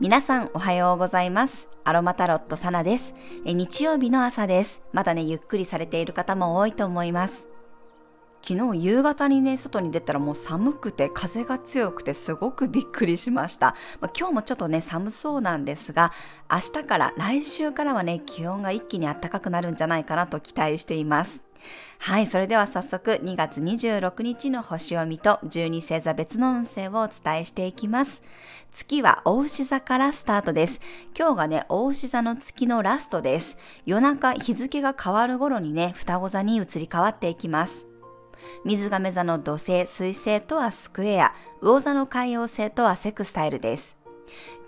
皆さんおはようございます。アロマタロットサナです。え日曜日の朝です。まだね、ゆっくりされている方も多いと思います。昨日夕方にね、外に出たらもう寒くて風が強くてすごくびっくりしました。まあ、今日もちょっとね、寒そうなんですが、明日から来週からはね、気温が一気に暖かくなるんじゃないかなと期待しています。はい、それでは早速2月26日の星読みと12星座別の運勢をお伝えしていきます。月は大牛座からスタートです。今日がね、大牛座の月のラストです。夜中日付が変わる頃にね、双子座に移り変わっていきます。水亀座の土星、水星とはスクエア、魚座の海洋星とはセクスタイルです。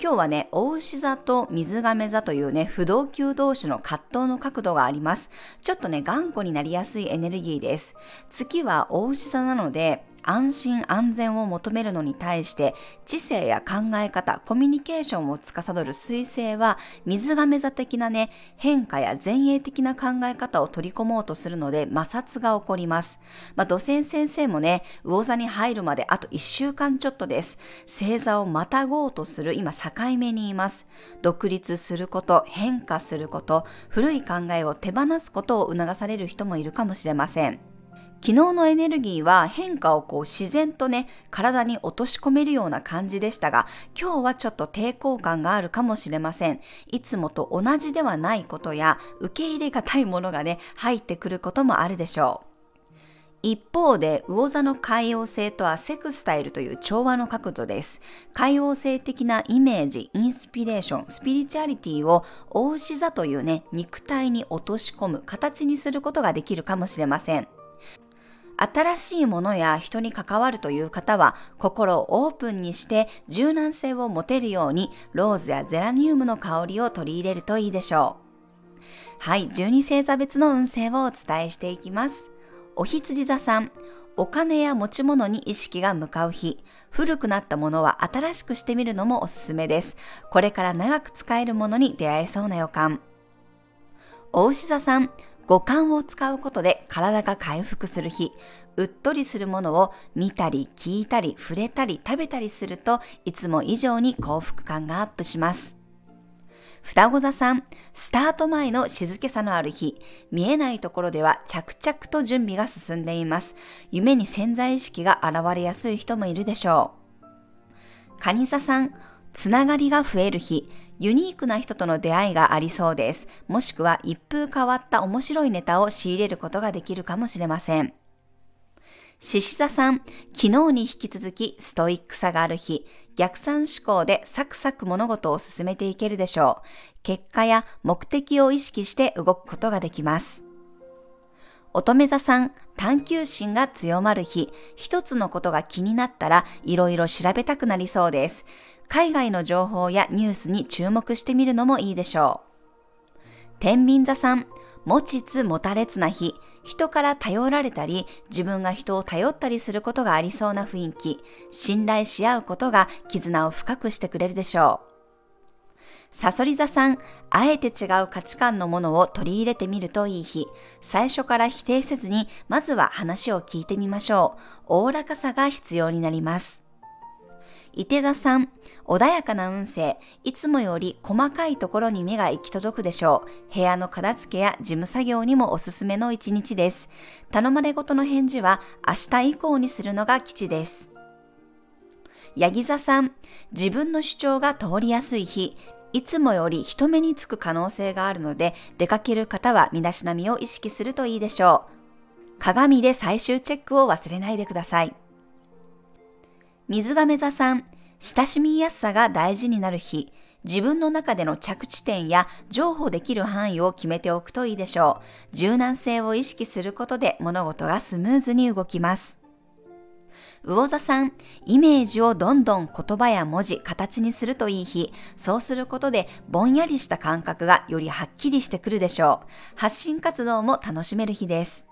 今日はね、大牛座と水亀座というね、不動級同士の葛藤の角度があります。ちょっとね、頑固になりやすいエネルギーです。月はお牛座なので、安心安全を求めるのに対して知性や考え方、コミュニケーションを司る水星は水亀座的なね、変化や前衛的な考え方を取り込もうとするので摩擦が起こります。まあ、土星先生もね、魚座に入るまであと1週間ちょっとです。星座をまたごうとする今境目にいます。独立すること、変化すること、古い考えを手放すことを促される人もいるかもしれません。昨日のエネルギーは変化をこう自然とね、体に落とし込めるような感じでしたが、今日はちょっと抵抗感があるかもしれません。いつもと同じではないことや、受け入れがたいものがね、入ってくることもあるでしょう。一方で、魚座の海洋性とはセクスタイルという調和の角度です。海洋性的なイメージ、インスピレーション、スピリチュアリティを大牛座というね、肉体に落とし込む形にすることができるかもしれません。新しいものや人に関わるという方は心をオープンにして柔軟性を持てるようにローズやゼラニウムの香りを取り入れるといいでしょう。はい、12星座別の運勢をお伝えしていきます。お羊座さん、お金や持ち物に意識が向かう日、古くなったものは新しくしてみるのもおすすめです。これから長く使えるものに出会えそうな予感。お牛座さん、五感を使うことで体が回復する日、うっとりするものを見たり聞いたり触れたり食べたりするといつも以上に幸福感がアップします。双子座さん、スタート前の静けさのある日、見えないところでは着々と準備が進んでいます。夢に潜在意識が現れやすい人もいるでしょう。蟹座さん、つながりが増える日、ユニークな人との出会いがありそうです。もしくは一風変わった面白いネタを仕入れることができるかもしれません。獅子座さん、昨日に引き続きストイックさがある日、逆算思考でサクサク物事を進めていけるでしょう。結果や目的を意識して動くことができます。乙女座さん、探求心が強まる日、一つのことが気になったらいろいろ調べたくなりそうです。海外の情報やニュースに注目してみるのもいいでしょう。天秤座さん、持ちつ持たれつな日、人から頼られたり、自分が人を頼ったりすることがありそうな雰囲気、信頼し合うことが絆を深くしてくれるでしょう。サソリ座さん、あえて違う価値観のものを取り入れてみるといい日。最初から否定せずに、まずは話を聞いてみましょう。おおらかさが必要になります。伊手座さん、穏やかな運勢、いつもより細かいところに目が行き届くでしょう。部屋の片付けや事務作業にもおすすめの一日です。頼まれごとの返事は明日以降にするのが吉です。ヤギ座さん、自分の主張が通りやすい日、いつもより人目につく可能性があるので、出かける方は身だしなみを意識するといいでしょう。鏡で最終チェックを忘れないでください。水亀座さん、親しみやすさが大事になる日、自分の中での着地点や譲歩できる範囲を決めておくといいでしょう。柔軟性を意識することで物事がスムーズに動きます。魚座さん、イメージをどんどん言葉や文字、形にするといい日、そうすることでぼんやりした感覚がよりはっきりしてくるでしょう。発信活動も楽しめる日です。